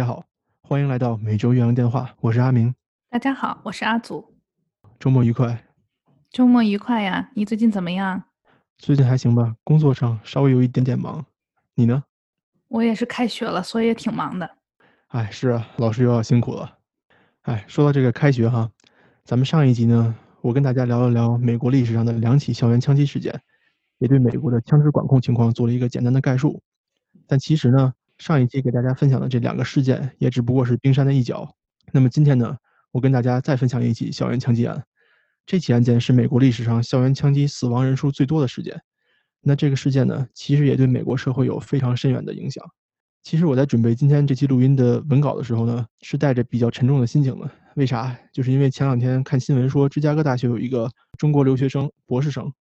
大家好，欢迎来到每周岳阳电话，我是阿明。大家好，我是阿祖。周末愉快。周末愉快呀，你最近怎么样？最近还行吧，工作上稍微有一点点忙。你呢？我也是开学了，所以也挺忙的。哎，是啊，老师又要辛苦了。哎，说到这个开学哈，咱们上一集呢，我跟大家聊了聊美国历史上的两起校园枪击事件，也对美国的枪支管控情况做了一个简单的概述。但其实呢，上一集给大家分享的这两个事件也只不过是冰山的一角。那么今天呢，我跟大家再分享一起校园枪击案。这起案件是美国历史上校园枪击死亡人数最多的事件。那这个事件呢，其实也对美国社会有非常深远的影响。其实我在准备今天这期录音的文稿的时候呢，是带着比较沉重的心情的。为啥？就是因为前两天看新闻说，芝加哥大学有一个中国留学生博士生，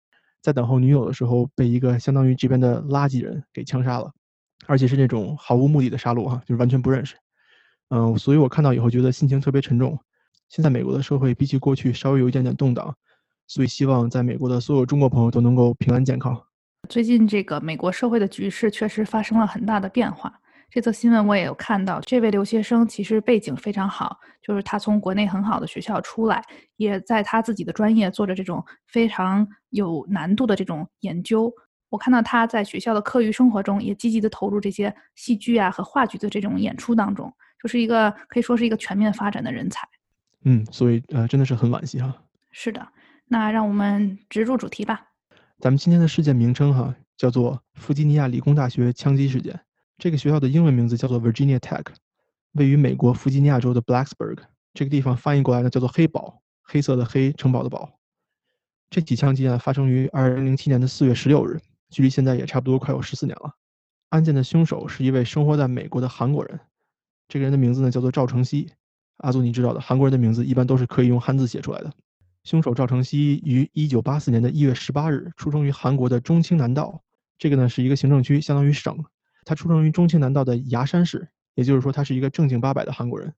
在等候女友的时候，被一个相当于这边的垃圾人给枪杀了，而且是那种毫无目的的杀戮哈，就是完全不认识。嗯，所以我看到以后觉得心情特别沉重。现在美国的社会比起过去稍微有一点点动荡，所以希望在美国的所有中国朋友都能够平安健康。最近这个美国社会的局势确实发生了很大的变化。这则新闻我也有看到，这位留学生其实背景非常好，就是他从国内很好的学校出来，也在他自己的专业做着这种非常有难度的这种研究。我看到他在学校的课余生活中也积极的投入这些戏剧啊和话剧的这种演出当中，就是一个可以说是一个全面发展的人才。嗯，所以呃真的是很惋惜哈。是的，那让我们直入主题吧。咱们今天的事件名称哈叫做弗吉尼亚理工大学枪击事件。这个学校的英文名字叫做 Virginia Tech，位于美国弗吉尼亚州的 Blacksburg 这个地方，翻译过来呢叫做黑堡，黑色的黑，城堡的堡。这起枪击案发生于2007年的4月16日，距离现在也差不多快有14年了。案件的凶手是一位生活在美国的韩国人，这个人的名字呢叫做赵成熙。阿祖，你知道的，韩国人的名字一般都是可以用汉字写出来的。凶手赵成熙于1984年的一月18日出生于韩国的中青南道，这个呢是一个行政区，相当于省。他出生于中青南道的牙山市，也就是说，他是一个正经八百的韩国人。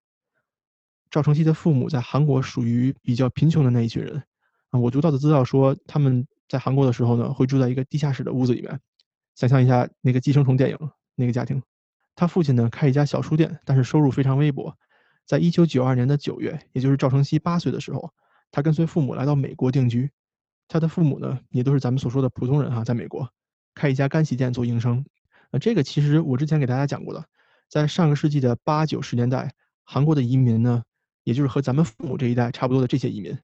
赵成熙的父母在韩国属于比较贫穷的那一群人我读到的资料说，他们在韩国的时候呢，会住在一个地下室的屋子里面。想象一下那个寄生虫电影那个家庭。他父亲呢开一家小书店，但是收入非常微薄。在一九九二年的九月，也就是赵成熙八岁的时候，他跟随父母来到美国定居。他的父母呢，也都是咱们所说的普通人哈，在美国开一家干洗店做营生。那这个其实我之前给大家讲过的，在上个世纪的八九十年代，韩国的移民呢，也就是和咱们父母这一代差不多的这些移民，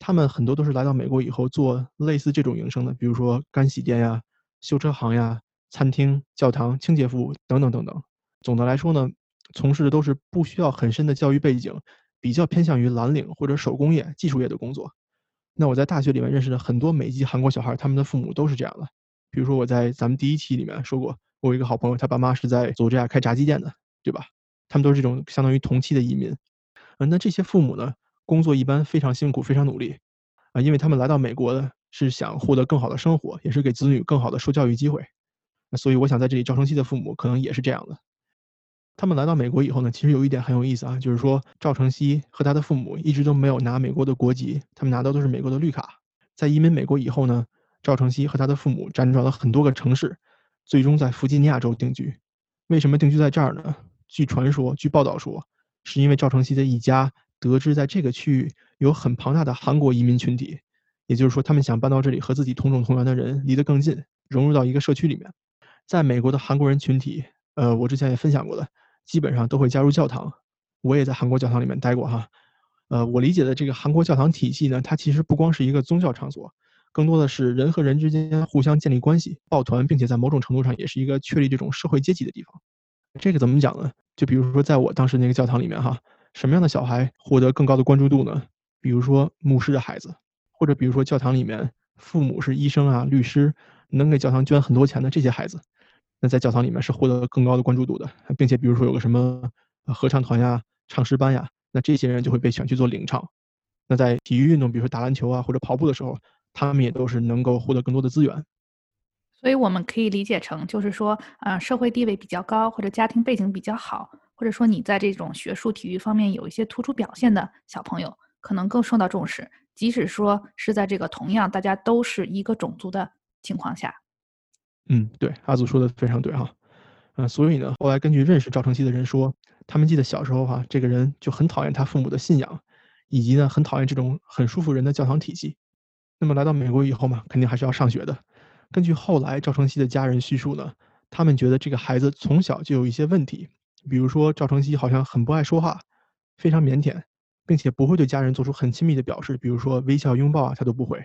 他们很多都是来到美国以后做类似这种营生的，比如说干洗店呀、修车行呀、餐厅、教堂、清洁服务等等等等。总的来说呢，从事的都是不需要很深的教育背景，比较偏向于蓝领或者手工业、技术业的工作。那我在大学里面认识的很多美籍韩国小孩，他们的父母都是这样的。比如说我在咱们第一期里面说过。我有一个好朋友，他爸妈是在佐治亚开炸鸡店的，对吧？他们都是这种相当于同期的移民。嗯，那这些父母呢，工作一般非常辛苦，非常努力啊，因为他们来到美国的是想获得更好的生活，也是给子女更好的受教育机会。那所以我想在这里，赵成熙的父母可能也是这样的。他们来到美国以后呢，其实有一点很有意思啊，就是说赵成熙和他的父母一直都没有拿美国的国籍，他们拿的都是美国的绿卡。在移民美国以后呢，赵成熙和他的父母辗转了很多个城市。最终在弗吉尼亚州定居，为什么定居在这儿呢？据传说，据报道说，是因为赵成熙的一家得知在这个区域有很庞大的韩国移民群体，也就是说，他们想搬到这里和自己同种同源的人离得更近，融入到一个社区里面。在美国的韩国人群体，呃，我之前也分享过的，基本上都会加入教堂。我也在韩国教堂里面待过哈，呃，我理解的这个韩国教堂体系呢，它其实不光是一个宗教场所。更多的是人和人之间互相建立关系、抱团，并且在某种程度上也是一个确立这种社会阶级的地方。这个怎么讲呢？就比如说，在我当时那个教堂里面，哈，什么样的小孩获得更高的关注度呢？比如说牧师的孩子，或者比如说教堂里面父母是医生啊、律师，能给教堂捐很多钱的这些孩子，那在教堂里面是获得更高的关注度的，并且比如说有个什么合唱团呀、唱诗班呀，那这些人就会被选去做领唱。那在体育运动，比如说打篮球啊或者跑步的时候，他们也都是能够获得更多的资源，所以我们可以理解成，就是说，呃，社会地位比较高，或者家庭背景比较好，或者说你在这种学术、体育方面有一些突出表现的小朋友，可能更受到重视，即使说是在这个同样大家都是一个种族的情况下。嗯，对，阿祖说的非常对哈，嗯，所以呢，后来根据认识赵成熙的人说，他们记得小时候哈，这个人就很讨厌他父母的信仰，以及呢很讨厌这种很束缚人的教堂体系。那么来到美国以后嘛，肯定还是要上学的。根据后来赵承熙的家人叙述呢，他们觉得这个孩子从小就有一些问题，比如说赵成熙好像很不爱说话，非常腼腆，并且不会对家人做出很亲密的表示，比如说微笑、拥抱啊，他都不会。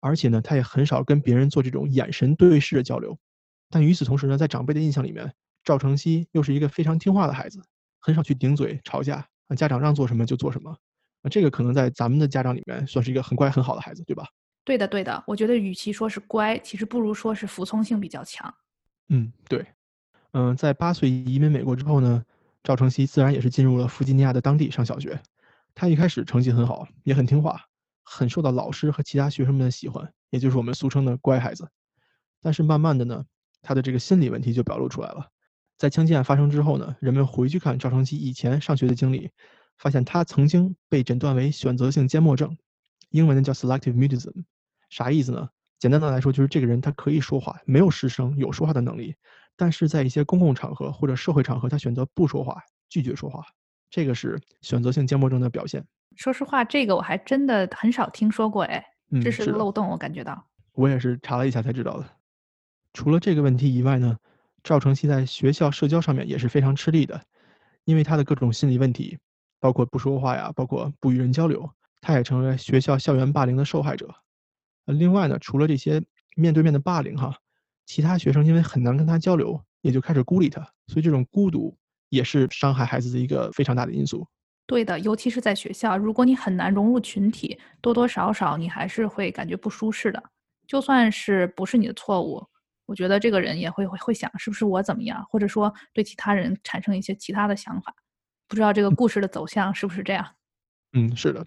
而且呢，他也很少跟别人做这种眼神对视的交流。但与此同时呢，在长辈的印象里面，赵成熙又是一个非常听话的孩子，很少去顶嘴吵架，啊，家长让做什么就做什么。那这个可能在咱们的家长里面算是一个很乖很好的孩子，对吧？对的，对的。我觉得与其说是乖，其实不如说是服从性比较强。嗯，对。嗯，在八岁移民美国之后呢，赵承熙自然也是进入了弗吉尼亚的当地上小学。他一开始成绩很好，也很听话。很受到老师和其他学生们的喜欢，也就是我们俗称的乖孩子。但是慢慢的呢，他的这个心理问题就表露出来了。在枪击案发生之后呢，人们回去看赵成熙以前上学的经历，发现他曾经被诊断为选择性缄默症，英文呢叫 selective mutism。啥意思呢？简单的来说，就是这个人他可以说话，没有失声，有说话的能力，但是在一些公共场合或者社会场合，他选择不说话，拒绝说话，这个是选择性缄默症的表现。说实话，这个我还真的很少听说过，哎，这是个漏洞，我感觉到。我也是查了一下才知道的。除了这个问题以外呢，赵成熙在学校社交上面也是非常吃力的，因为他的各种心理问题，包括不说话呀，包括不与人交流，他也成为学校校园霸凌的受害者。另外呢，除了这些面对面的霸凌哈，其他学生因为很难跟他交流，也就开始孤立他，所以这种孤独也是伤害孩子的一个非常大的因素。对的，尤其是在学校，如果你很难融入群体，多多少少你还是会感觉不舒适的。就算是不是你的错误，我觉得这个人也会会会想，是不是我怎么样，或者说对其他人产生一些其他的想法。不知道这个故事的走向是不是这样？嗯，是的。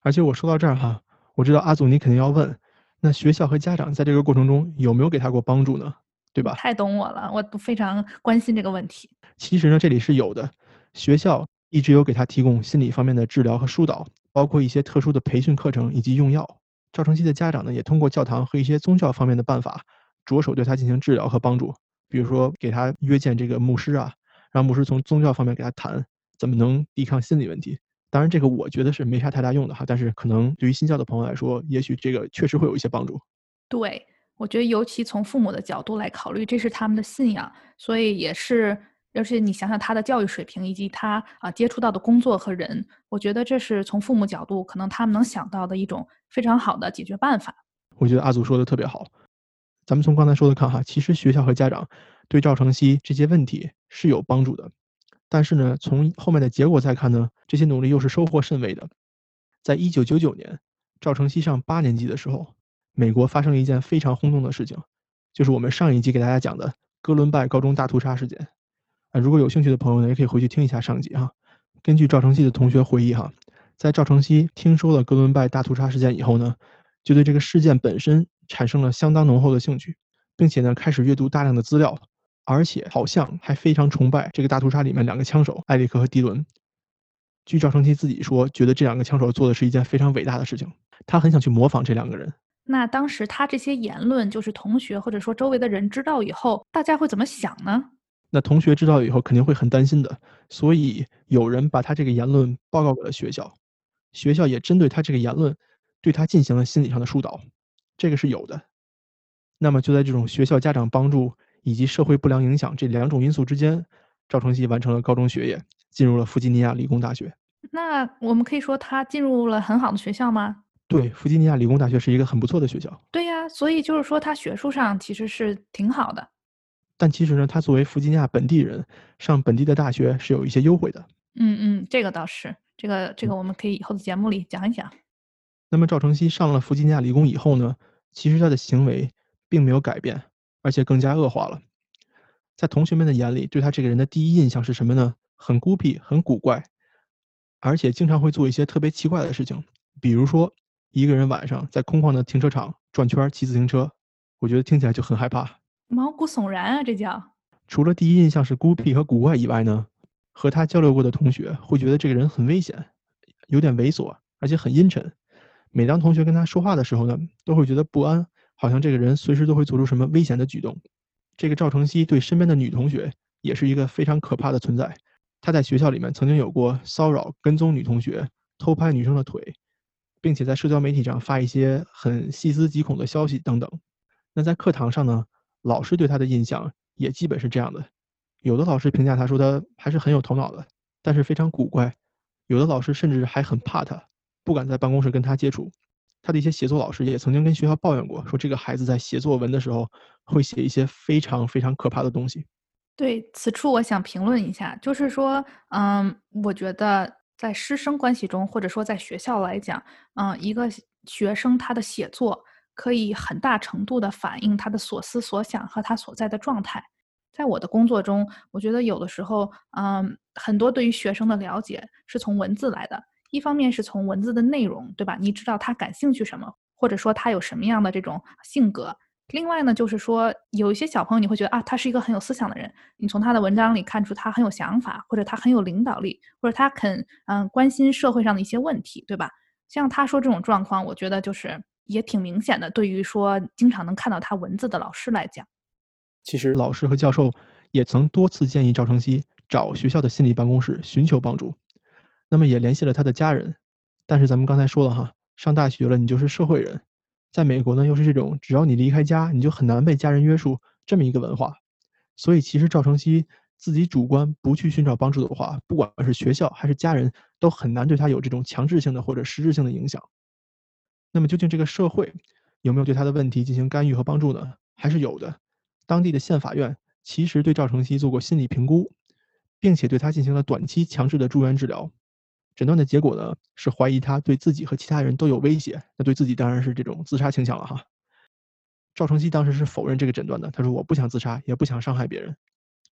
而且我说到这儿哈，我知道阿祖你肯定要问，那学校和家长在这个过程中有没有给他过帮助呢？对吧？太懂我了，我都非常关心这个问题。其实呢，这里是有的，学校。一直有给他提供心理方面的治疗和疏导，包括一些特殊的培训课程以及用药。赵成熙的家长呢，也通过教堂和一些宗教方面的办法，着手对他进行治疗和帮助。比如说，给他约见这个牧师啊，让牧师从宗教方面给他谈怎么能抵抗心理问题。当然，这个我觉得是没啥太大用的哈，但是可能对于新教的朋友来说，也许这个确实会有一些帮助。对，我觉得尤其从父母的角度来考虑，这是他们的信仰，所以也是。而且你想想他的教育水平以及他啊接触到的工作和人，我觉得这是从父母角度可能他们能想到的一种非常好的解决办法。我觉得阿祖说的特别好。咱们从刚才说的看哈，其实学校和家长对赵成熙这些问题是有帮助的，但是呢，从后面的结果再看呢，这些努力又是收获甚微的。在一九九九年，赵成熙上八年级的时候，美国发生了一件非常轰动的事情，就是我们上一集给大家讲的哥伦拜高中大屠杀事件。啊，如果有兴趣的朋友呢，也可以回去听一下上集哈。根据赵成熙的同学回忆哈，在赵成熙听说了哥伦拜大屠杀事件以后呢，就对这个事件本身产生了相当浓厚的兴趣，并且呢开始阅读大量的资料，而且好像还非常崇拜这个大屠杀里面两个枪手艾利克和迪伦。据赵成奇自己说，觉得这两个枪手做的是一件非常伟大的事情，他很想去模仿这两个人。那当时他这些言论，就是同学或者说周围的人知道以后，大家会怎么想呢？那同学知道以后肯定会很担心的，所以有人把他这个言论报告给了学校，学校也针对他这个言论，对他进行了心理上的疏导，这个是有的。那么就在这种学校家长帮助以及社会不良影响这两种因素之间，赵成熙完成了高中学业，进入了弗吉尼亚理工大学。那我们可以说他进入了很好的学校吗？对，弗吉尼亚理工大学是一个很不错的学校。对呀，所以就是说他学术上其实是挺好的。但其实呢，他作为弗吉尼亚本地人，上本地的大学是有一些优惠的。嗯嗯，这个倒是，这个这个我们可以以后的节目里讲一讲。那么赵成熙上了弗吉尼亚理工以后呢，其实他的行为并没有改变，而且更加恶化了。在同学们的眼里，对他这个人的第一印象是什么呢？很孤僻，很古怪，而且经常会做一些特别奇怪的事情，比如说一个人晚上在空旷的停车场转圈骑自行车，我觉得听起来就很害怕。毛骨悚然啊！这叫除了第一印象是孤僻和古怪以外呢，和他交流过的同学会觉得这个人很危险，有点猥琐，而且很阴沉。每当同学跟他说话的时候呢，都会觉得不安，好像这个人随时都会做出什么危险的举动。这个赵成熙对身边的女同学也是一个非常可怕的存在。他在学校里面曾经有过骚扰、跟踪女同学、偷拍女生的腿，并且在社交媒体上发一些很细思极恐的消息等等。那在课堂上呢，老师对他的印象也基本是这样的。有的老师评价他说他还是很有头脑的，但是非常古怪。有的老师甚至还很怕他，不敢在办公室跟他接触。他的一些写作老师也曾经跟学校抱怨过，说这个孩子在写作文的时候会写一些非常非常可怕的东西。对此处，我想评论一下，就是说，嗯，我觉得在师生关系中，或者说在学校来讲，嗯，一个学生他的写作可以很大程度的反映他的所思所想和他所在的状态。在我的工作中，我觉得有的时候，嗯，很多对于学生的了解是从文字来的，一方面是从文字的内容，对吧？你知道他感兴趣什么，或者说他有什么样的这种性格。另外呢，就是说有一些小朋友，你会觉得啊，他是一个很有思想的人。你从他的文章里看出他很有想法，或者他很有领导力，或者他肯嗯关心社会上的一些问题，对吧？像他说这种状况，我觉得就是也挺明显的。对于说经常能看到他文字的老师来讲，其实老师和教授也曾多次建议赵成熙找学校的心理办公室寻求帮助，那么也联系了他的家人。但是咱们刚才说了哈，上大学了，你就是社会人。在美国呢，又是这种只要你离开家，你就很难被家人约束这么一个文化，所以其实赵成熙自己主观不去寻找帮助的话，不管是学校还是家人，都很难对他有这种强制性的或者实质性的影响。那么究竟这个社会有没有对他的问题进行干预和帮助呢？还是有的。当地的县法院其实对赵成熙做过心理评估，并且对他进行了短期强制的住院治疗。诊断的结果呢是怀疑他对自己和其他人都有威胁，那对自己当然是这种自杀倾向了哈。赵成熙当时是否认这个诊断的，他说我不想自杀，也不想伤害别人。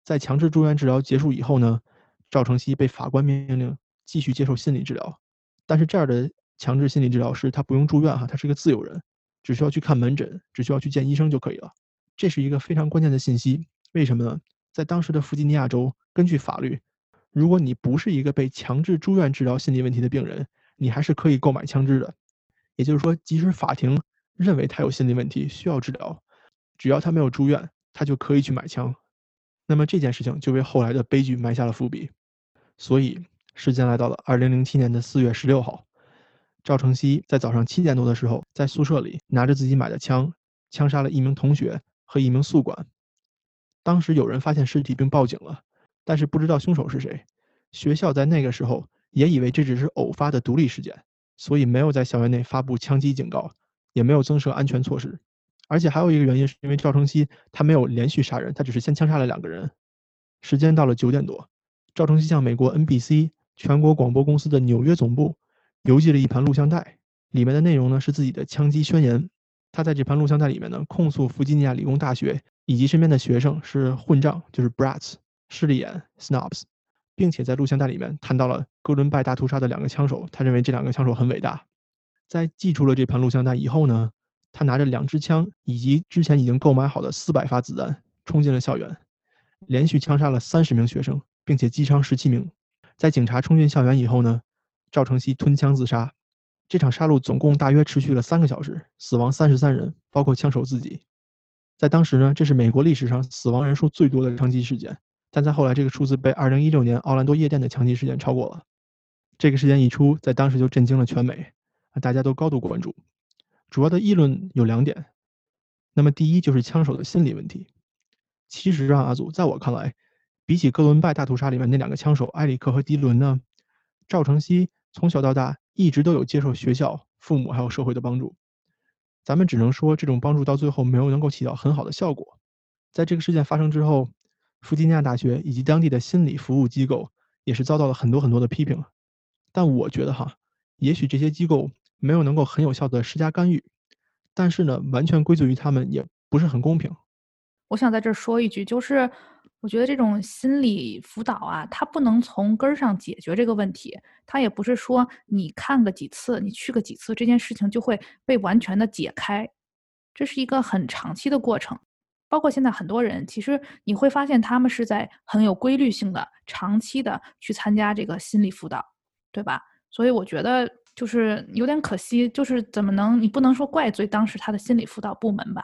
在强制住院治疗结束以后呢，赵成熙被法官命令继续接受心理治疗，但是这样的强制心理治疗师他不用住院哈，他是个自由人，只需要去看门诊，只需要去见医生就可以了。这是一个非常关键的信息，为什么呢？在当时的弗吉尼亚州，根据法律。如果你不是一个被强制住院治疗心理问题的病人，你还是可以购买枪支的。也就是说，即使法庭认为他有心理问题需要治疗，只要他没有住院，他就可以去买枪。那么这件事情就为后来的悲剧埋下了伏笔。所以时间来到了二零零七年的四月十六号，赵成熙在早上七点多的时候，在宿舍里拿着自己买的枪，枪杀了一名同学和一名宿管。当时有人发现尸体并报警了。但是不知道凶手是谁，学校在那个时候也以为这只是偶发的独立事件，所以没有在校园内发布枪击警告，也没有增设安全措施。而且还有一个原因，是因为赵成熙他没有连续杀人，他只是先枪杀了两个人。时间到了九点多，赵成熙向美国 NBC 全国广播公司的纽约总部邮寄了一盘录像带，里面的内容呢是自己的枪击宣言。他在这盘录像带里面呢控诉弗吉尼亚理工大学以及身边的学生是混账，就是 brats。势利眼 snobs，并且在录像带里面谈到了哥伦拜大屠杀的两个枪手，他认为这两个枪手很伟大。在寄出了这盘录像带以后呢，他拿着两支枪以及之前已经购买好的四百发子弹，冲进了校园，连续枪杀了三十名学生，并且击伤十七名。在警察冲进校园以后呢，赵成熙吞枪自杀。这场杀戮总共大约持续了三个小时，死亡三十三人，包括枪手自己。在当时呢，这是美国历史上死亡人数最多的枪击事件。但在后来，这个数字被2016年奥兰多夜店的枪击事件超过了。这个事件一出，在当时就震惊了全美，大家都高度关注。主要的议论有两点。那么第一就是枪手的心理问题。其实啊，阿祖，在我看来，比起哥伦拜大屠杀里面那两个枪手埃里克和迪伦呢，赵成熙从小到大一直都有接受学校、父母还有社会的帮助。咱们只能说，这种帮助到最后没有能够起到很好的效果。在这个事件发生之后。弗吉尼亚大学以及当地的心理服务机构也是遭到了很多很多的批评，但我觉得哈，也许这些机构没有能够很有效的施加干预，但是呢，完全归罪于他们也不是很公平。我想在这儿说一句，就是我觉得这种心理辅导啊，它不能从根儿上解决这个问题，它也不是说你看个几次，你去个几次，这件事情就会被完全的解开，这是一个很长期的过程。包括现在很多人，其实你会发现他们是在很有规律性的、长期的去参加这个心理辅导，对吧？所以我觉得就是有点可惜，就是怎么能你不能说怪罪当时他的心理辅导部门吧？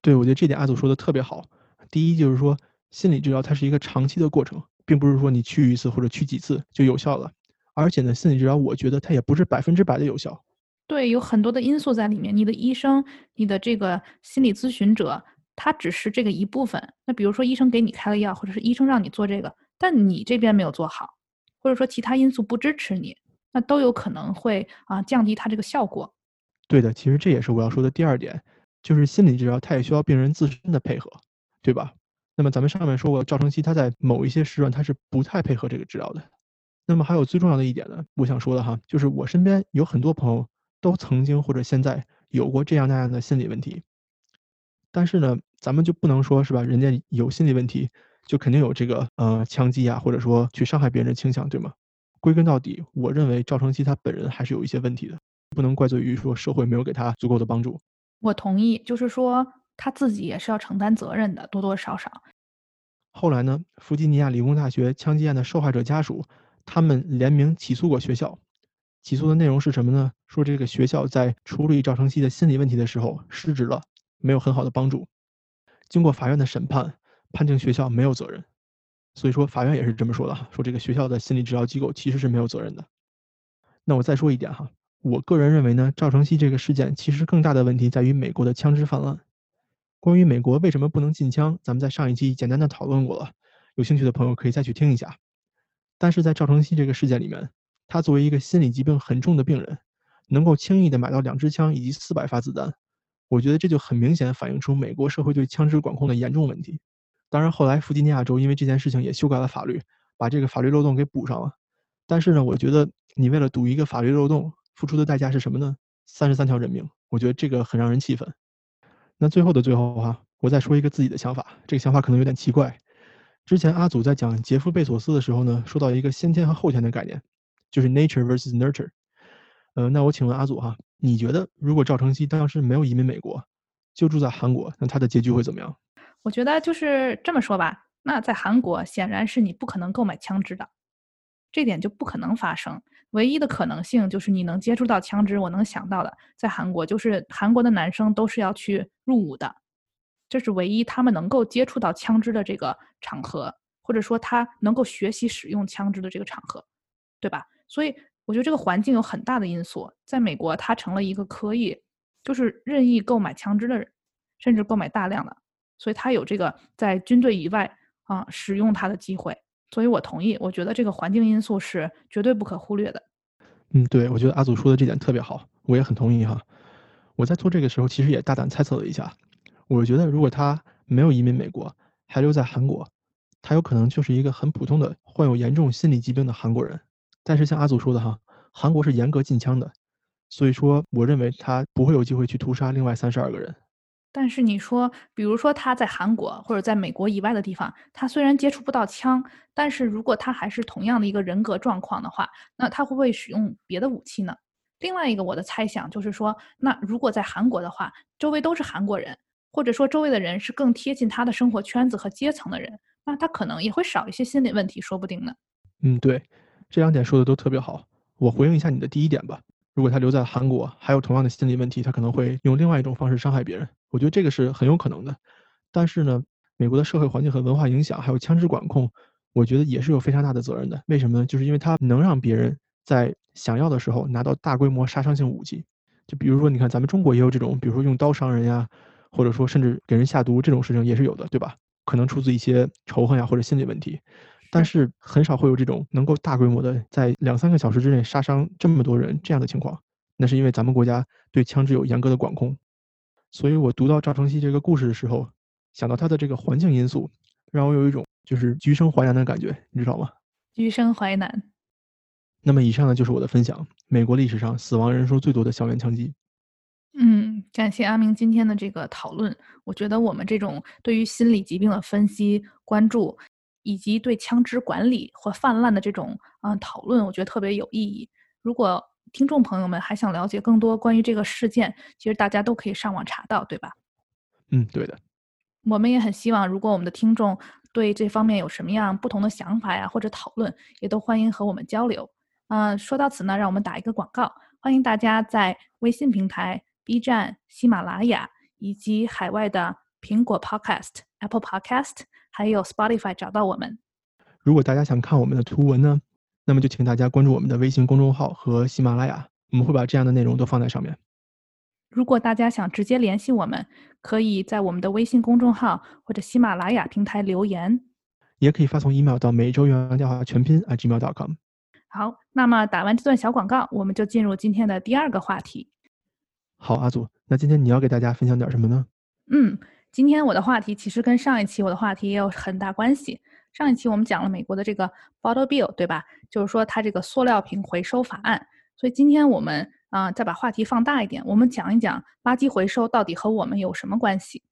对，我觉得这点阿祖说的特别好。第一就是说，心理治疗它是一个长期的过程，并不是说你去一次或者去几次就有效了。而且呢，心理治疗我觉得它也不是百分之百的有效。对，有很多的因素在里面。你的医生、你的这个心理咨询者，他只是这个一部分。那比如说，医生给你开了药，或者是医生让你做这个，但你这边没有做好，或者说其他因素不支持你，那都有可能会啊降低它这个效果。对的，其实这也是我要说的第二点，就是心理治疗它也需要病人自身的配合，对吧？那么咱们上面说过，赵成熙他在某一些时段他是不太配合这个治疗的。那么还有最重要的一点呢，我想说的哈，就是我身边有很多朋友。都曾经或者现在有过这样那样的心理问题，但是呢，咱们就不能说是吧？人家有心理问题，就肯定有这个呃枪击啊，或者说去伤害别人的倾向，对吗？归根到底，我认为赵成熙他本人还是有一些问题的，不能怪罪于说社会没有给他足够的帮助。我同意，就是说他自己也是要承担责任的，多多少少。后来呢，弗吉尼亚理工大学枪击案的受害者家属，他们联名起诉过学校。起诉的内容是什么呢？说这个学校在处理赵成熙的心理问题的时候失职了，没有很好的帮助。经过法院的审判，判定学校没有责任。所以说法院也是这么说的，说这个学校的心理治疗机构其实是没有责任的。那我再说一点哈，我个人认为呢，赵成熙这个事件其实更大的问题在于美国的枪支泛滥。关于美国为什么不能禁枪，咱们在上一期简单的讨论过了，有兴趣的朋友可以再去听一下。但是在赵成熙这个事件里面。他作为一个心理疾病很重的病人，能够轻易的买到两支枪以及四百发子弹，我觉得这就很明显反映出美国社会对枪支管控的严重问题。当然，后来弗吉尼亚州因为这件事情也修改了法律，把这个法律漏洞给补上了。但是呢，我觉得你为了堵一个法律漏洞，付出的代价是什么呢？三十三条人命，我觉得这个很让人气愤。那最后的最后哈，我再说一个自己的想法，这个想法可能有点奇怪。之前阿祖在讲杰夫贝索斯的时候呢，说到一个先天和后天的概念。就是 nature versus nurture，呃，那我请问阿祖哈，你觉得如果赵成熙当时没有移民美国，就住在韩国，那他的结局会怎么样？我觉得就是这么说吧，那在韩国显然是你不可能购买枪支的，这点就不可能发生。唯一的可能性就是你能接触到枪支，我能想到的，在韩国就是韩国的男生都是要去入伍的，这是唯一他们能够接触到枪支的这个场合，或者说他能够学习使用枪支的这个场合，对吧？所以我觉得这个环境有很大的因素，在美国，他成了一个可以就是任意购买枪支的人，甚至购买大量的，所以他有这个在军队以外啊使用它的机会。所以我同意，我觉得这个环境因素是绝对不可忽略的。嗯，对，我觉得阿祖说的这点特别好，我也很同意哈。我在做这个时候，其实也大胆猜测了一下，我觉得如果他没有移民美国，还留在韩国，他有可能就是一个很普通的患有严重心理疾病的韩国人。但是像阿祖说的哈，韩国是严格禁枪的，所以说我认为他不会有机会去屠杀另外三十二个人。但是你说，比如说他在韩国或者在美国以外的地方，他虽然接触不到枪，但是如果他还是同样的一个人格状况的话，那他会不会使用别的武器呢？另外一个我的猜想就是说，那如果在韩国的话，周围都是韩国人，或者说周围的人是更贴近他的生活圈子和阶层的人，那他可能也会少一些心理问题，说不定呢。嗯，对。这两点说的都特别好，我回应一下你的第一点吧。如果他留在韩国，还有同样的心理问题，他可能会用另外一种方式伤害别人。我觉得这个是很有可能的。但是呢，美国的社会环境和文化影响，还有枪支管控，我觉得也是有非常大的责任的。为什么呢？就是因为他能让别人在想要的时候拿到大规模杀伤性武器。就比如说，你看咱们中国也有这种，比如说用刀伤人呀，或者说甚至给人下毒这种事情也是有的，对吧？可能出自一些仇恨呀或者心理问题。但是很少会有这种能够大规模的在两三个小时之内杀伤这么多人这样的情况，那是因为咱们国家对枪支有严格的管控。所以我读到赵成熙这个故事的时候，想到他的这个环境因素，让我有一种就是橘生淮南的感觉，你知道吗？橘生淮南。那么以上呢就是我的分享，美国历史上死亡人数最多的校园枪击。嗯，感谢阿明今天的这个讨论，我觉得我们这种对于心理疾病的分析关注。以及对枪支管理或泛滥的这种嗯讨论，我觉得特别有意义。如果听众朋友们还想了解更多关于这个事件，其实大家都可以上网查到，对吧？嗯，对的。我们也很希望，如果我们的听众对这方面有什么样不同的想法呀，或者讨论，也都欢迎和我们交流。嗯，说到此呢，让我们打一个广告，欢迎大家在微信平台、B 站、喜马拉雅以及海外的苹果 Podcast、Apple Podcast。还有 Spotify 找到我们。如果大家想看我们的图文呢，那么就请大家关注我们的微信公众号和喜马拉雅，我们会把这样的内容都放在上面。如果大家想直接联系我们，可以在我们的微信公众号或者喜马拉雅平台留言，也可以发送 email 到每周元电话全拼 @gmail.com。好，那么打完这段小广告，我们就进入今天的第二个话题。好，阿祖，那今天你要给大家分享点什么呢？嗯，今天我的话题其实跟上一期我的话题也有很大关系。上一期我们讲了美国的这个 Bottle Bill，对吧？就是说它这个塑料瓶回收法案。所以今天我们啊，再把话题放大一点，我们讲一讲垃圾回收到底和我们有什么关系。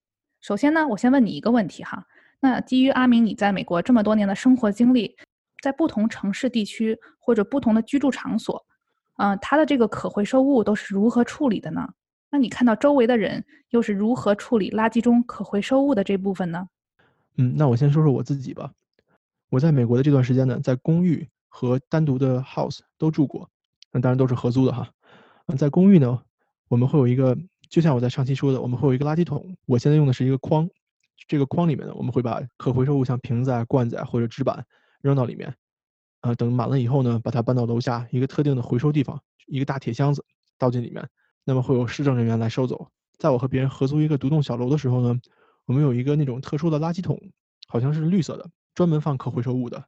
首先呢，我先问你一个问题哈，那基于阿明你在美国这么多年的生活经历，在不同城市地区或者不同的居住场所，嗯，它的这个可回收物都是如何处理的呢？那你看到周围的人又是如何处理垃圾中可回收物的这部分呢？嗯，那我先说说我自己吧。我在美国的这段时间呢，在公寓和单独的 house 都住过，那当然都是合租的哈。嗯，在公寓呢，我们会有一个，就像我在上期说的，我们会有一个垃圾桶。我现在用的是一个筐，这个筐里面呢，我们会把可回收物，像瓶子啊、罐子啊或者纸板扔到里面，啊，等满了以后呢，把它搬到楼下一个特定的回收地方，一个大铁箱子倒进里面，那么会有市政人员来收走。在我和别人合租一个独栋小楼的时候呢，我们有一个那种特殊的垃圾桶，好像是绿色的。专门放可回收物的，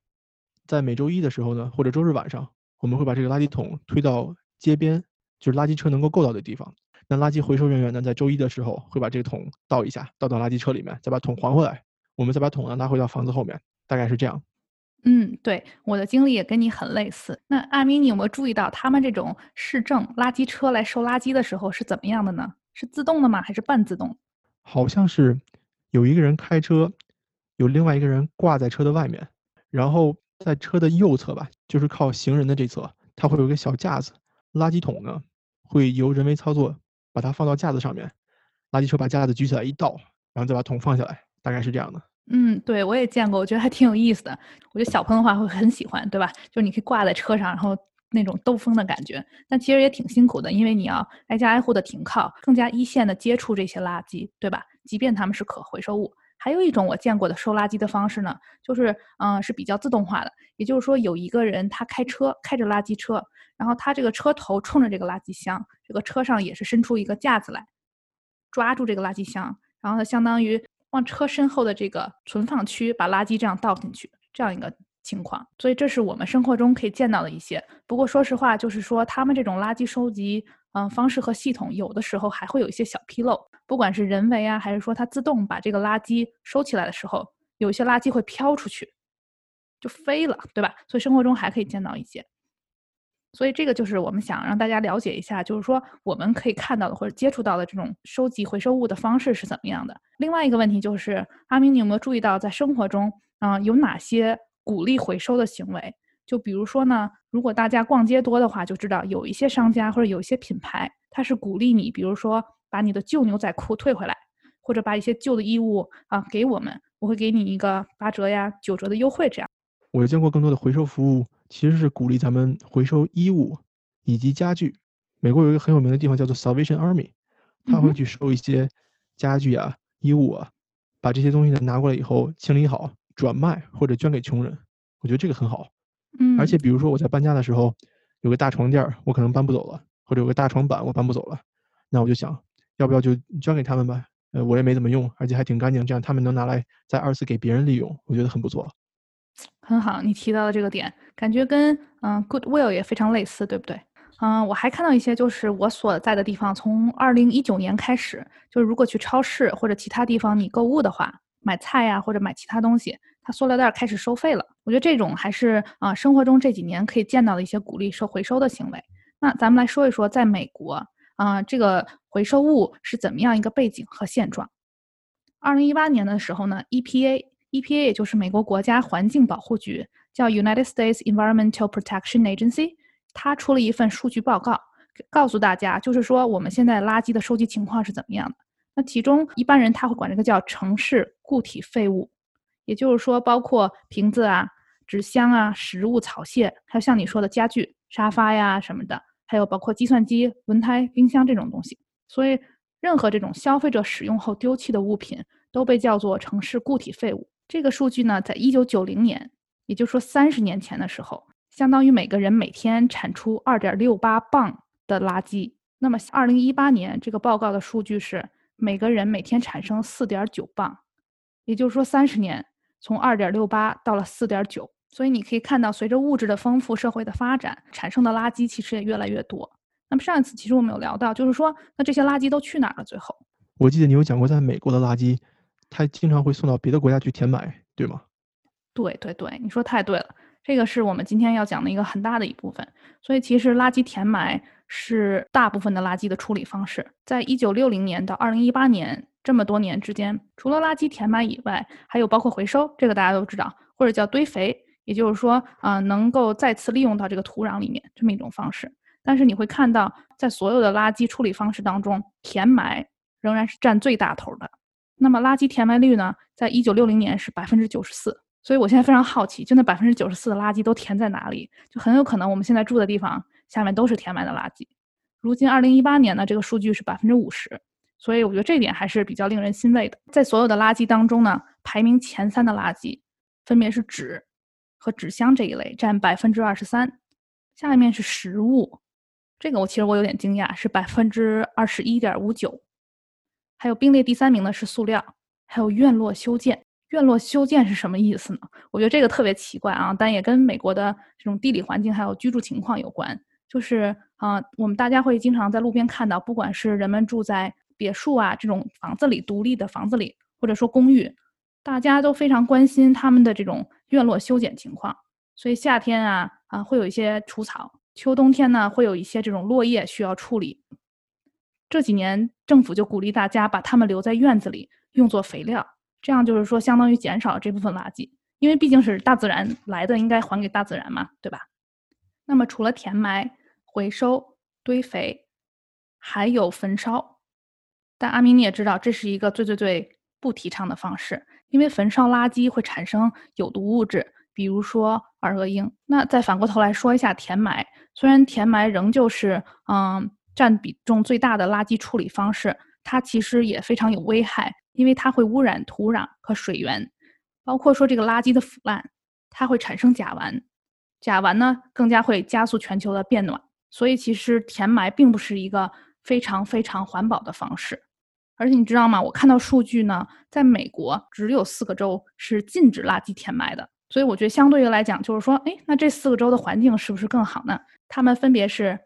在每周一的时候呢，或者周日晚上，我们会把这个垃圾桶推到街边，就是垃圾车能够够到的地方。那垃圾回收人员呢，在周一的时候会把这个桶倒一下，倒到垃圾车里面，再把桶还回来。我们再把桶呢拉回到房子后面，大概是这样。嗯，对，我的经历也跟你很类似。那阿明，你有没有注意到他们这种市政垃圾车来收垃圾的时候是怎么样的呢？是自动的吗？还是半自动？好像是有一个人开车。有另外一个人挂在车的外面，然后在车的右侧吧，就是靠行人的这侧，它会有一个小架子，垃圾桶呢会由人为操作把它放到架子上面，垃圾车把架子举起来一倒，然后再把桶放下来，大概是这样的。嗯，对，我也见过，我觉得还挺有意思的。我觉得小朋友的话会很喜欢，对吧？就是你可以挂在车上，然后那种兜风的感觉。但其实也挺辛苦的，因为你要挨家挨户的停靠，更加一线的接触这些垃圾，对吧？即便他们是可回收物。还有一种我见过的收垃圾的方式呢，就是嗯是比较自动化的，也就是说有一个人他开车开着垃圾车，然后他这个车头冲着这个垃圾箱，这个车上也是伸出一个架子来，抓住这个垃圾箱，然后他相当于往车身后的这个存放区把垃圾这样倒进去，这样一个情况。所以这是我们生活中可以见到的一些。不过说实话，就是说他们这种垃圾收集嗯方式和系统，有的时候还会有一些小纰漏。不管是人为啊，还是说它自动把这个垃圾收起来的时候，有些垃圾会飘出去，就飞了，对吧？所以生活中还可以见到一些。所以这个就是我们想让大家了解一下，就是说我们可以看到的或者接触到的这种收集回收物的方式是怎么样的。另外一个问题就是，阿明，你有没有注意到在生活中，嗯，有哪些鼓励回收的行为？就比如说呢，如果大家逛街多的话，就知道有一些商家或者有一些品牌，它是鼓励你，比如说。把你的旧牛仔裤退回来，或者把一些旧的衣物啊给我们，我会给你一个八折呀、九折的优惠。这样，我见过更多的回收服务，其实是鼓励咱们回收衣物以及家具。美国有一个很有名的地方叫做 Salvation Army，他会去收一些家具啊、衣物啊，把这些东西呢拿过来以后清理好，转卖或者捐给穷人。我觉得这个很好。嗯，而且比如说我在搬家的时候，有个大床垫我可能搬不走了，或者有个大床板我搬不走了，那我就想。要不要就捐给他们吧？呃，我也没怎么用，而且还挺干净，这样他们能拿来再二次给别人利用，我觉得很不错。很好，你提到的这个点，感觉跟嗯 Goodwill 也非常类似，对不对？嗯，我还看到一些，就是我所在的地方，从二零一九年开始，就是如果去超市或者其他地方你购物的话，买菜呀或者买其他东西，它塑料袋开始收费了。我觉得这种还是啊生活中这几年可以见到的一些鼓励收回收的行为。那咱们来说一说，在美国。啊，这个回收物是怎么样一个背景和现状？二零一八年的时候呢，EPA EPA 也就是美国国家环境保护局，叫 United States Environmental Protection Agency，它出了一份数据报告，告诉大家，就是说我们现在垃圾的收集情况是怎么样的。那其中一般人他会管这个叫城市固体废物，也就是说包括瓶子啊、纸箱啊、食物草屑，还有像你说的家具、沙发呀什么的。还有包括计算机、轮胎、冰箱这种东西，所以任何这种消费者使用后丢弃的物品都被叫做城市固体废物。这个数据呢，在一九九零年也就是说三十年前的时候，相当于每个人每天产出二点六八磅的垃圾。那么二零一八年这个报告的数据是每个人每天产生四点九磅，也就是说三十年从二点六八到了四点九。所以你可以看到，随着物质的丰富、社会的发展，产生的垃圾其实也越来越多。那么上一次其实我们有聊到，就是说那这些垃圾都去哪儿了？最后，我记得你有讲过，在美国的垃圾，它经常会送到别的国家去填埋，对吗？对对对，你说太对了，这个是我们今天要讲的一个很大的一部分。所以其实垃圾填埋是大部分的垃圾的处理方式。在一九六零年到二零一八年这么多年之间，除了垃圾填埋以外，还有包括回收，这个大家都知道，或者叫堆肥。也就是说，啊，能够再次利用到这个土壤里面这么一种方式。但是你会看到，在所有的垃圾处理方式当中，填埋仍然是占最大头的。那么垃圾填埋率呢，在一九六零年是百分之九十四。所以我现在非常好奇，就那百分之九十四的垃圾都填在哪里？就很有可能我们现在住的地方下面都是填埋的垃圾。如今二零一八年呢，这个数据是百分之五十。所以我觉得这点还是比较令人欣慰的。在所有的垃圾当中呢，排名前三的垃圾分别是纸。和纸箱这一类占百分之二十三，下面是食物，这个我其实我有点惊讶，是百分之二十一点五九，还有并列第三名的是塑料，还有院落修建。院落修建是什么意思呢？我觉得这个特别奇怪啊，但也跟美国的这种地理环境还有居住情况有关。就是啊，我们大家会经常在路边看到，不管是人们住在别墅啊这种房子里、独立的房子里，或者说公寓。大家都非常关心他们的这种院落修剪情况，所以夏天啊啊会有一些除草，秋冬天呢会有一些这种落叶需要处理。这几年政府就鼓励大家把它们留在院子里用作肥料，这样就是说相当于减少这部分垃圾，因为毕竟是大自然来的，应该还给大自然嘛，对吧？那么除了填埋、回收、堆肥，还有焚烧，但阿明你也知道，这是一个最最最不提倡的方式。因为焚烧垃圾会产生有毒物质，比如说二恶英。那再反过头来说一下填埋，虽然填埋仍旧是嗯占比重最大的垃圾处理方式，它其实也非常有危害，因为它会污染土壤和水源，包括说这个垃圾的腐烂，它会产生甲烷，甲烷呢更加会加速全球的变暖。所以其实填埋并不是一个非常非常环保的方式。而且你知道吗？我看到数据呢，在美国只有四个州是禁止垃圾填埋的，所以我觉得相对于来讲，就是说，哎，那这四个州的环境是不是更好呢？它们分别是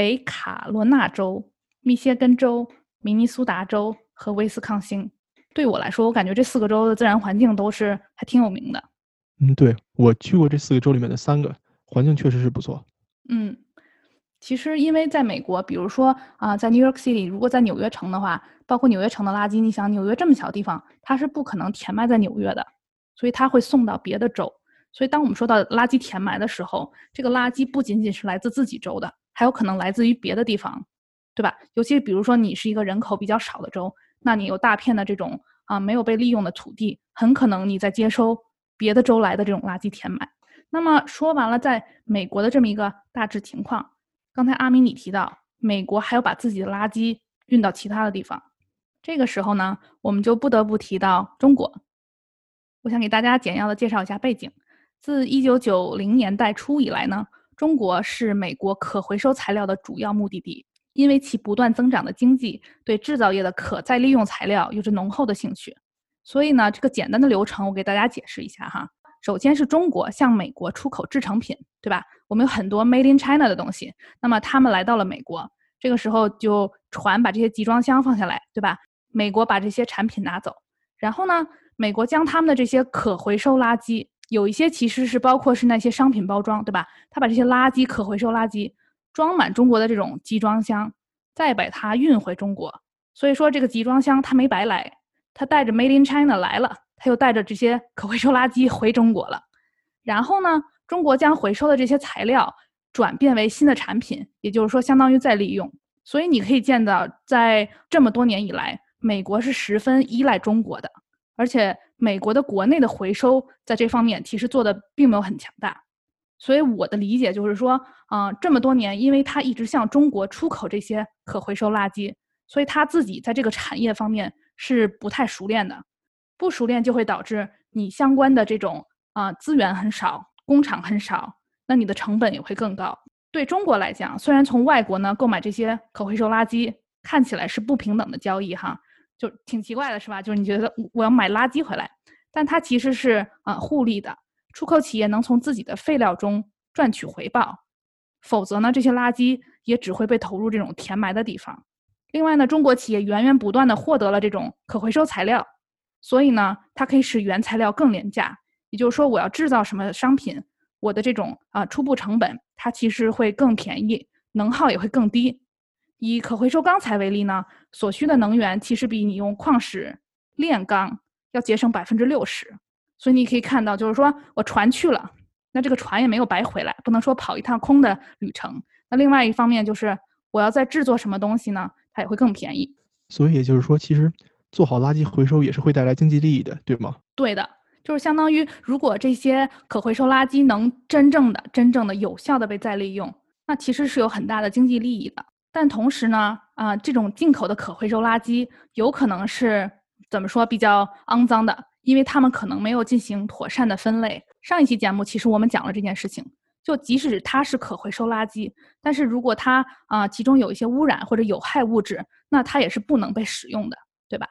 北卡罗纳州、密歇根州、明尼苏达州和威斯康星。对我来说，我感觉这四个州的自然环境都是还挺有名的。嗯，对我去过这四个州里面的三个，环境确实是不错。嗯。其实，因为在美国，比如说啊，在 New York City，如果在纽约城的话，包括纽约城的垃圾，你想纽约这么小地方，它是不可能填埋在纽约的，所以它会送到别的州。所以，当我们说到垃圾填埋的时候，这个垃圾不仅仅是来自自己州的，还有可能来自于别的地方，对吧？尤其是比如说你是一个人口比较少的州，那你有大片的这种啊没有被利用的土地，很可能你在接收别的州来的这种垃圾填埋。那么说完了，在美国的这么一个大致情况。刚才阿明你提到，美国还要把自己的垃圾运到其他的地方，这个时候呢，我们就不得不提到中国。我想给大家简要的介绍一下背景。自1990年代初以来呢，中国是美国可回收材料的主要目的地，因为其不断增长的经济对制造业的可再利用材料有着浓厚的兴趣。所以呢，这个简单的流程我给大家解释一下哈。首先是中国向美国出口制成品，对吧？我们有很多 Made in China 的东西，那么他们来到了美国，这个时候就船把这些集装箱放下来，对吧？美国把这些产品拿走，然后呢，美国将他们的这些可回收垃圾，有一些其实是包括是那些商品包装，对吧？他把这些垃圾可回收垃圾装满中国的这种集装箱，再把它运回中国。所以说这个集装箱它没白来，它带着 Made in China 来了。他又带着这些可回收垃圾回中国了，然后呢，中国将回收的这些材料转变为新的产品，也就是说，相当于再利用。所以你可以见到，在这么多年以来，美国是十分依赖中国的，而且美国的国内的回收在这方面其实做的并没有很强大。所以我的理解就是说，啊，这么多年，因为他一直向中国出口这些可回收垃圾，所以他自己在这个产业方面是不太熟练的。不熟练就会导致你相关的这种啊资源很少，工厂很少，那你的成本也会更高。对中国来讲，虽然从外国呢购买这些可回收垃圾看起来是不平等的交易哈，就挺奇怪的是吧？就是你觉得我要买垃圾回来，但它其实是啊互利的，出口企业能从自己的废料中赚取回报，否则呢这些垃圾也只会被投入这种填埋的地方。另外呢，中国企业源源不断的获得了这种可回收材料，所以呢它可以使原材料更廉价。也就是说，我要制造什么商品，我的这种啊初步成本。它其实会更便宜，能耗也会更低。以可回收钢材为例呢，所需的能源其实比你用矿石炼钢要节省百分之六十。所以你可以看到，就是说我船去了，那这个船也没有白回来，不能说跑一趟空的旅程。那另外一方面就是我要再制作什么东西呢，它也会更便宜。所以也就是说，其实做好垃圾回收也是会带来经济利益的，对吗？对的。就是相当于，如果这些可回收垃圾能真正的、真正的有效的被再利用，那其实是有很大的经济利益的。但同时呢，啊，这种进口的可回收垃圾有可能是怎么说比较肮脏的，因为他们可能没有进行妥善的分类。上一期节目其实我们讲了这件事情，就即使它是可回收垃圾，但是如果它啊其中有一些污染或者有害物质，那它也是不能被使用的，对吧？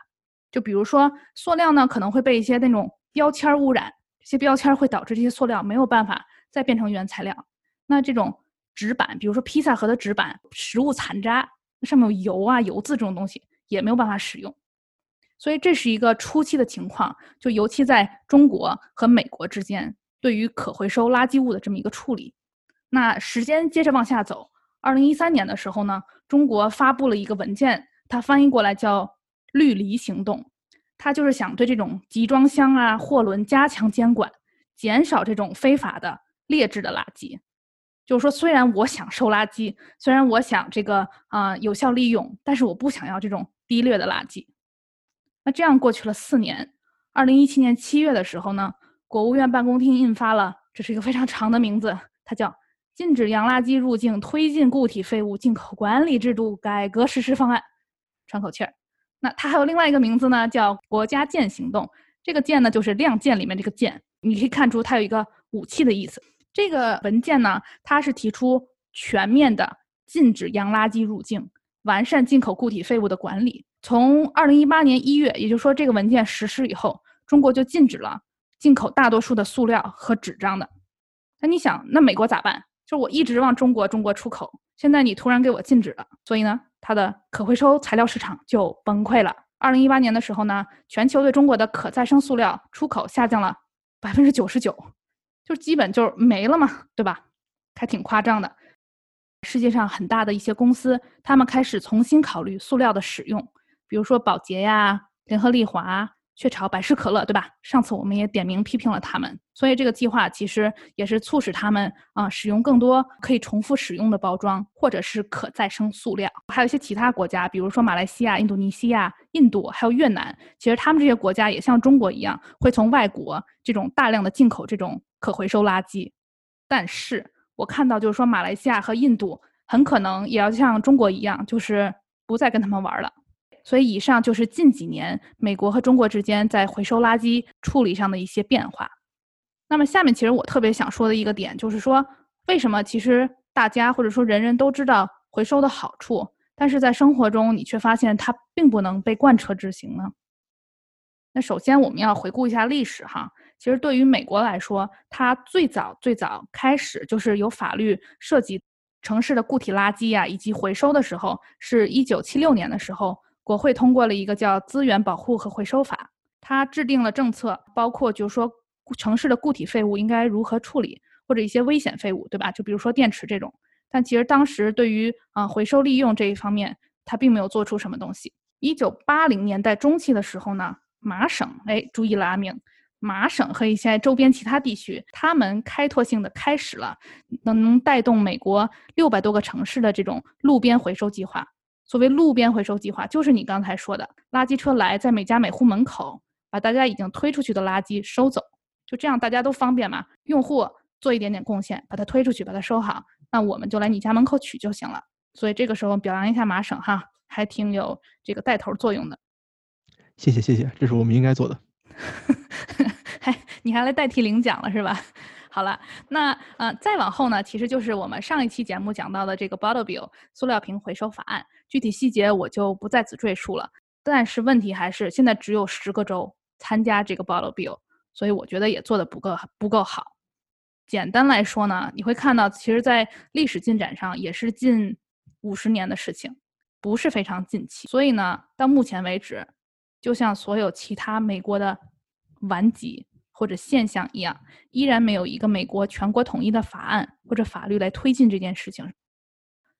就比如说塑料呢，可能会被一些那种。标签污染，这些标签会导致这些塑料没有办法再变成原材料。那这种纸板，比如说披萨盒的纸板，食物残渣上面有油啊、油渍这种东西也没有办法使用。所以这是一个初期的情况，就尤其在中国和美国之间对于可回收垃圾物的这么一个处理。那时间接着往下走，二零一三年的时候呢，中国发布了一个文件，它翻译过来叫“绿篱行动”。它就是想对这种集装箱啊、货轮加强监管，减少这种非法的劣质的垃圾。就是说，虽然我想收垃圾，虽然我想这个啊有效利用，但是我不想要这种低劣的垃圾。那这样过去了四年，二零一七年七月的时候呢，国务院办公厅印发了，这是一个非常长的名字，它叫《禁止洋垃圾入境，推进固体废物进口管理制度改革实施方案》，喘口气儿。那它还有另外一个名字呢，叫“国家舰行动”。这个“舰”呢，就是亮剑里面这个“剑”。你可以看出它有一个武器的意思。这个文件呢，它是提出全面的禁止洋垃圾入境，完善进口固体废物的管理。从二零一八年一月，也就是说这个文件实施以后，中国就禁止了进口大多数的塑料和纸张的。那你想，那美国咋办？就我一直往中国中国出口，现在你突然给我禁止了，所以呢？它的可回收材料市场就崩溃了。二零一八年的时候呢，全球对中国的可再生塑料出口下降了百分之九十九，就基本就没了嘛，对吧？还挺夸张的。世界上很大的一些公司，他们开始重新考虑塑料的使用，比如说宝洁呀、联合利华。雀巢、百事可乐，对吧？上次我们也点名批评了他们，所以这个计划其实也是促使他们啊使用更多可以重复使用的包装，或者是可再生塑料。还有一些其他国家，比如说马来西亚、印度尼西亚、印度，还有越南，其实他们这些国家也像中国一样，会从外国这种大量的进口这种可回收垃圾。但是我看到就是说，马来西亚和印度很可能也要像中国一样，就是不再跟他们玩了。所以，以上就是近几年美国和中国之间在回收垃圾处理上的一些变化。那么，下面其实我特别想说的一个点，就是说，为什么其实大家或者说人人都知道回收的好处，但是在生活中你却发现它并不能被贯彻执行呢？那首先我们要回顾一下历史哈。其实对于美国来说，它最早最早开始就是有法律涉及城市的固体垃圾呀以及回收的时候，是一九七六年的时候。国会通过了一个叫《资源保护和回收法》，它制定了政策，包括就是说城市的固体废物应该如何处理，或者一些危险废物，对吧？就比如说电池这种。但其实当时对于啊回收利用这一方面，它并没有做出什么东西。一九八零年代中期的时候呢，麻省，哎，注意了阿明，麻省和一些周边其他地区，他们开拓性的开始了能带动美国六百多个城市的这种路边回收计划。所谓路边回收计划，就是你刚才说的，垃圾车来在每家每户门口，把大家已经推出去的垃圾收走，就这样大家都方便嘛。用户做一点点贡献，把它推出去，把它收好，那我们就来你家门口取就行了。所以这个时候表扬一下麻省哈，还挺有这个带头作用的。谢谢谢谢，这是我们应该做的。你还来代替领奖了是吧？好了，那呃再往后呢，其实就是我们上一期节目讲到的这个 Bottle Bill 塑料瓶回收法案，具体细节我就不在此赘述了。但是问题还是现在只有十个州参加这个 Bottle Bill，所以我觉得也做的不够不够好。简单来说呢，你会看到，其实，在历史进展上也是近五十年的事情，不是非常近期。所以呢，到目前为止，就像所有其他美国的顽疾或者现象一样，依然没有一个美国全国统一的法案或者法律来推进这件事情。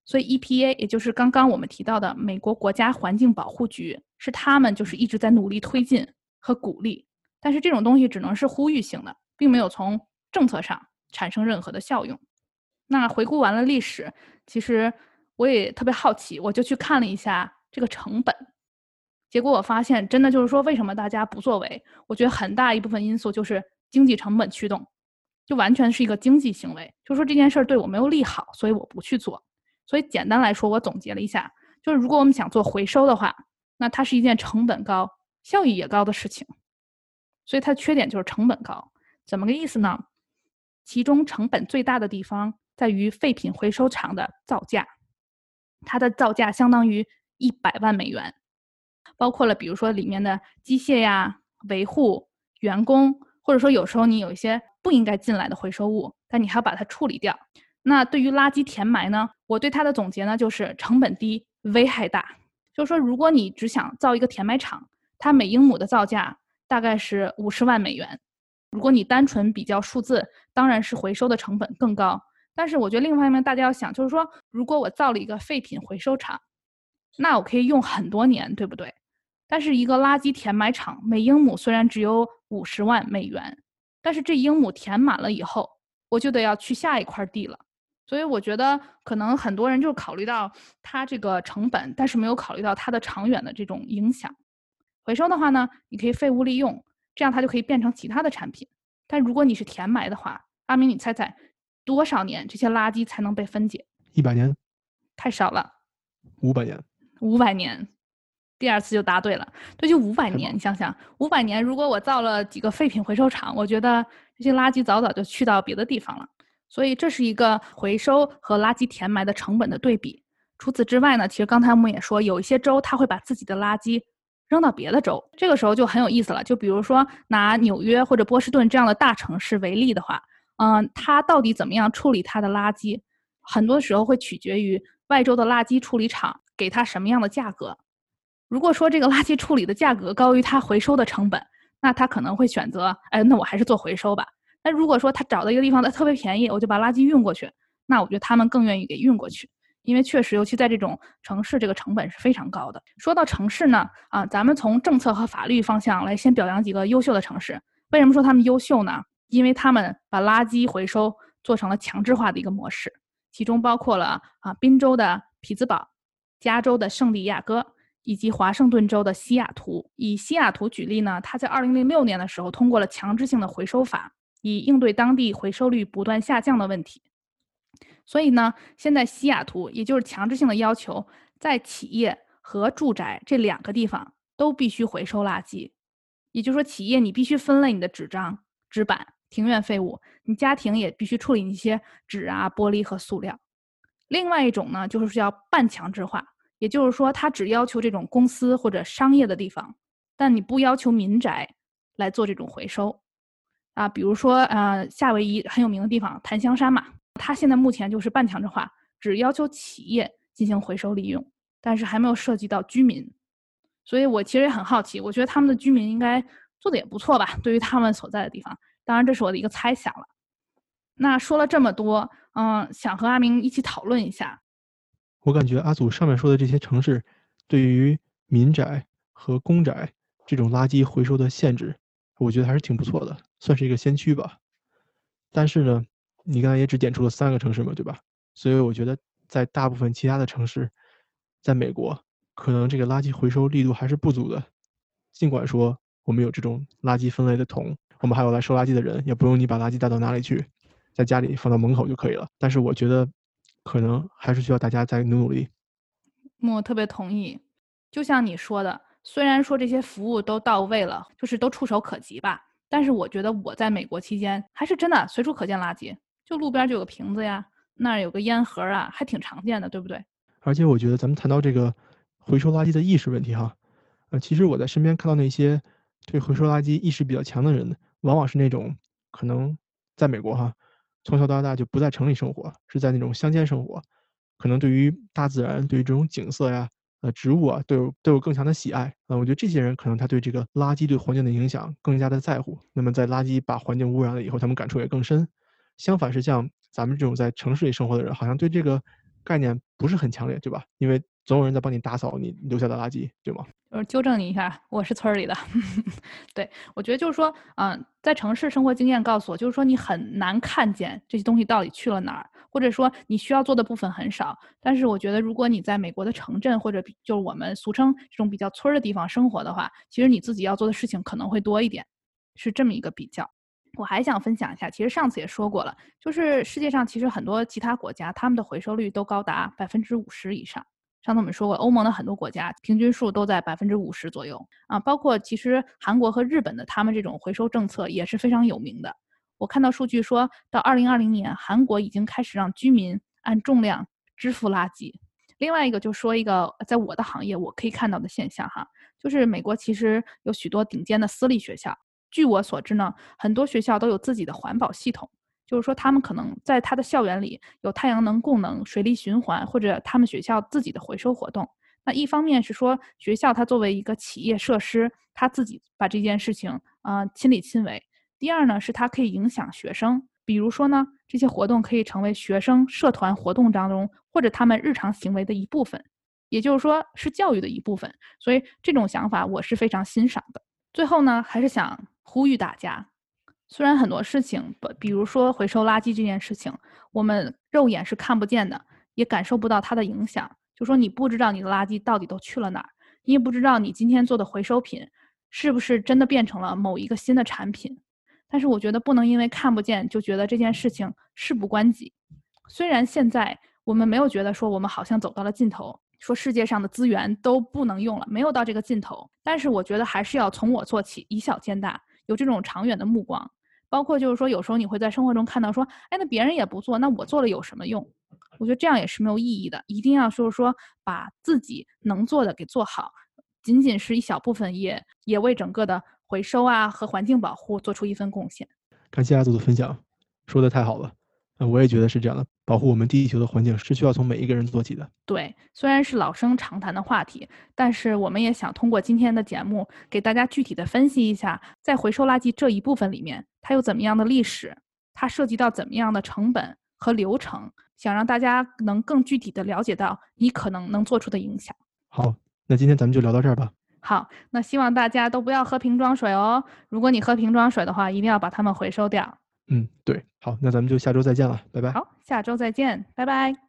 所以，EPA 也就是刚刚我们提到的美国国家环境保护局，是他们就是一直在努力推进和鼓励，但是这种东西只能是呼吁性的，并没有从政策上。产生任何的效用。那回顾完了历史，其实我也特别好奇，我就去看了一下这个成本。结果我发现，真的就是说，为什么大家不作为？我觉得很大一部分因素就是经济成本驱动，就完全是一个经济行为。就说这件事儿对我没有利好，所以我不去做。所以简单来说，我总结了一下，就是如果我们想做回收的话，那它是一件成本高、效益也高的事情。所以它的缺点就是成本高。怎么个意思呢？其中成本最大的地方在于废品回收厂的造价，它的造价相当于一百万美元，包括了比如说里面的机械呀、维护、员工，或者说有时候你有一些不应该进来的回收物，但你还要把它处理掉。那对于垃圾填埋呢？我对它的总结呢就是成本低、危害大。就是说，如果你只想造一个填埋场，它每英亩的造价大概是五十万美元。如果你单纯比较数字，当然是回收的成本更高。但是我觉得另一方面大家要想，就是说，如果我造了一个废品回收厂，那我可以用很多年，对不对？但是一个垃圾填埋场，每英亩虽然只有五十万美元，但是这英亩填满了以后，我就得要去下一块地了。所以我觉得可能很多人就考虑到它这个成本，但是没有考虑到它的长远的这种影响。回收的话呢，你可以废物利用。这样它就可以变成其他的产品，但如果你是填埋的话，阿明，你猜猜多少年这些垃圾才能被分解？一百年，太少了。五百年，五百年，第二次就答对了。这，就五百年。你想想，五百年，如果我造了几个废品回收厂，我觉得这些垃圾早早就去到别的地方了。所以这是一个回收和垃圾填埋的成本的对比。除此之外呢，其实刚才我们也说，有一些州它会把自己的垃圾。扔到别的州，这个时候就很有意思了。就比如说拿纽约或者波士顿这样的大城市为例的话，嗯，它到底怎么样处理它的垃圾，很多时候会取决于外州的垃圾处理厂给它什么样的价格。如果说这个垃圾处理的价格高于它回收的成本，那他可能会选择，哎，那我还是做回收吧。那如果说他找到一个地方它特别便宜，我就把垃圾运过去，那我觉得他们更愿意给运过去。因为确实，尤其在这种城市，这个成本是非常高的。说到城市呢，啊，咱们从政策和法律方向来先表扬几个优秀的城市。为什么说他们优秀呢？因为他们把垃圾回收做成了强制化的一个模式，其中包括了啊，宾州的匹兹堡、加州的圣地亚哥以及华盛顿州的西雅图。以西雅图举例呢，它在2006年的时候通过了强制性的回收法，以应对当地回收率不断下降的问题。所以呢，现在西雅图也就是强制性的要求，在企业和住宅这两个地方都必须回收垃圾。也就是说，企业你必须分类你的纸张、纸板、庭院废物，你家庭也必须处理一些纸啊、玻璃和塑料。另外一种呢，就是叫半强制化，也就是说，它只要求这种公司或者商业的地方，但你不要求民宅来做这种回收。啊，比如说呃，夏威夷很有名的地方檀香山嘛。它现在目前就是半强制化，只要求企业进行回收利用，但是还没有涉及到居民。所以我其实也很好奇，我觉得他们的居民应该做的也不错吧？对于他们所在的地方，当然这是我的一个猜想了。那说了这么多，嗯，想和阿明一起讨论一下。我感觉阿祖上面说的这些城市，对于民宅和公宅这种垃圾回收的限制，我觉得还是挺不错的，算是一个先驱吧。但是呢。你刚才也只点出了三个城市嘛，对吧？所以我觉得在大部分其他的城市，在美国，可能这个垃圾回收力度还是不足的。尽管说我们有这种垃圾分类的桶，我们还有来收垃圾的人，也不用你把垃圾带到哪里去，在家里放到门口就可以了。但是我觉得，可能还是需要大家再努努力。我特别同意，就像你说的，虽然说这些服务都到位了，就是都触手可及吧，但是我觉得我在美国期间还是真的随处可见垃圾，就路边就有个瓶子呀，那儿有个烟盒啊，还挺常见的，对不对？而且我觉得咱们谈到这个回收垃圾的意识问题哈，呃，其实我在身边看到那些对回收垃圾意识比较强的人，往往是那种可能在美国哈，从小到大就不在城里生活，是在那种乡间生活，可能对于大自然、对于这种景色呀。呃，植物啊，都有都有更强的喜爱啊。我觉得这些人可能他对这个垃圾对环境的影响更加的在乎。那么在垃圾把环境污染了以后，他们感触也更深。相反是像咱们这种在城市里生活的人，好像对这个概念不是很强烈，对吧？因为总有人在帮你打扫你留下的垃圾，对吗？就是纠正你一下，我是村里的。对我觉得就是说，嗯，在城市生活经验告诉我，就是说你很难看见这些东西到底去了哪儿，或者说你需要做的部分很少。但是我觉得，如果你在美国的城镇或者就是我们俗称这种比较村儿的地方生活的话，其实你自己要做的事情可能会多一点，是这么一个比较。我还想分享一下，其实上次也说过了，就是世界上其实很多其他国家，他们的回收率都高达百分之五十以上。上次我们说过，欧盟的很多国家平均数都在百分之五十左右啊，包括其实韩国和日本的他们这种回收政策也是非常有名的。我看到数据说到二零二零年，韩国已经开始让居民按重量支付垃圾。另外一个就说一个在我的行业我可以看到的现象哈，就是美国其实有许多顶尖的私立学校，据我所知呢，很多学校都有自己的环保系统。就是说，他们可能在他的校园里有太阳能供能、水利循环，或者他们学校自己的回收活动。那一方面是说，学校它作为一个企业设施，他自己把这件事情啊亲力亲为。第二呢，是它可以影响学生，比如说呢，这些活动可以成为学生社团活动当中或者他们日常行为的一部分，也就是说是教育的一部分。所以这种想法我是非常欣赏的。最后呢，还是想呼吁大家。虽然很多事情，不，比如说回收垃圾这件事情，我们肉眼是看不见的，也感受不到它的影响。就说你不知道你的垃圾到底都去了哪儿，你也不知道你今天做的回收品是不是真的变成了某一个新的产品。但是我觉得不能因为看不见就觉得这件事情事不关己。虽然现在我们没有觉得说我们好像走到了尽头，说世界上的资源都不能用了，没有到这个尽头，但是我觉得还是要从我做起，以小见大，有这种长远的目光。包括就是说，有时候你会在生活中看到说，哎，那别人也不做，那我做了有什么用？我觉得这样也是没有意义的。一定要就是说，把自己能做的给做好，仅仅是一小部分，也也为整个的回收啊和环境保护做出一份贡献。感谢阿祖的分享，说的太好了。嗯，我也觉得是这样的。保护我们地球的环境是需要从每一个人做起的。对，虽然是老生常谈的话题，但是我们也想通过今天的节目，给大家具体的分析一下，在回收垃圾这一部分里面，它有怎么样的历史，它涉及到怎么样的成本和流程，想让大家能更具体的了解到你可能能做出的影响。好，那今天咱们就聊到这儿吧。好，那希望大家都不要喝瓶装水哦。如果你喝瓶装水的话，一定要把它们回收掉。嗯，对，好，那咱们就下周再见了，拜拜。好，下周再见，拜拜。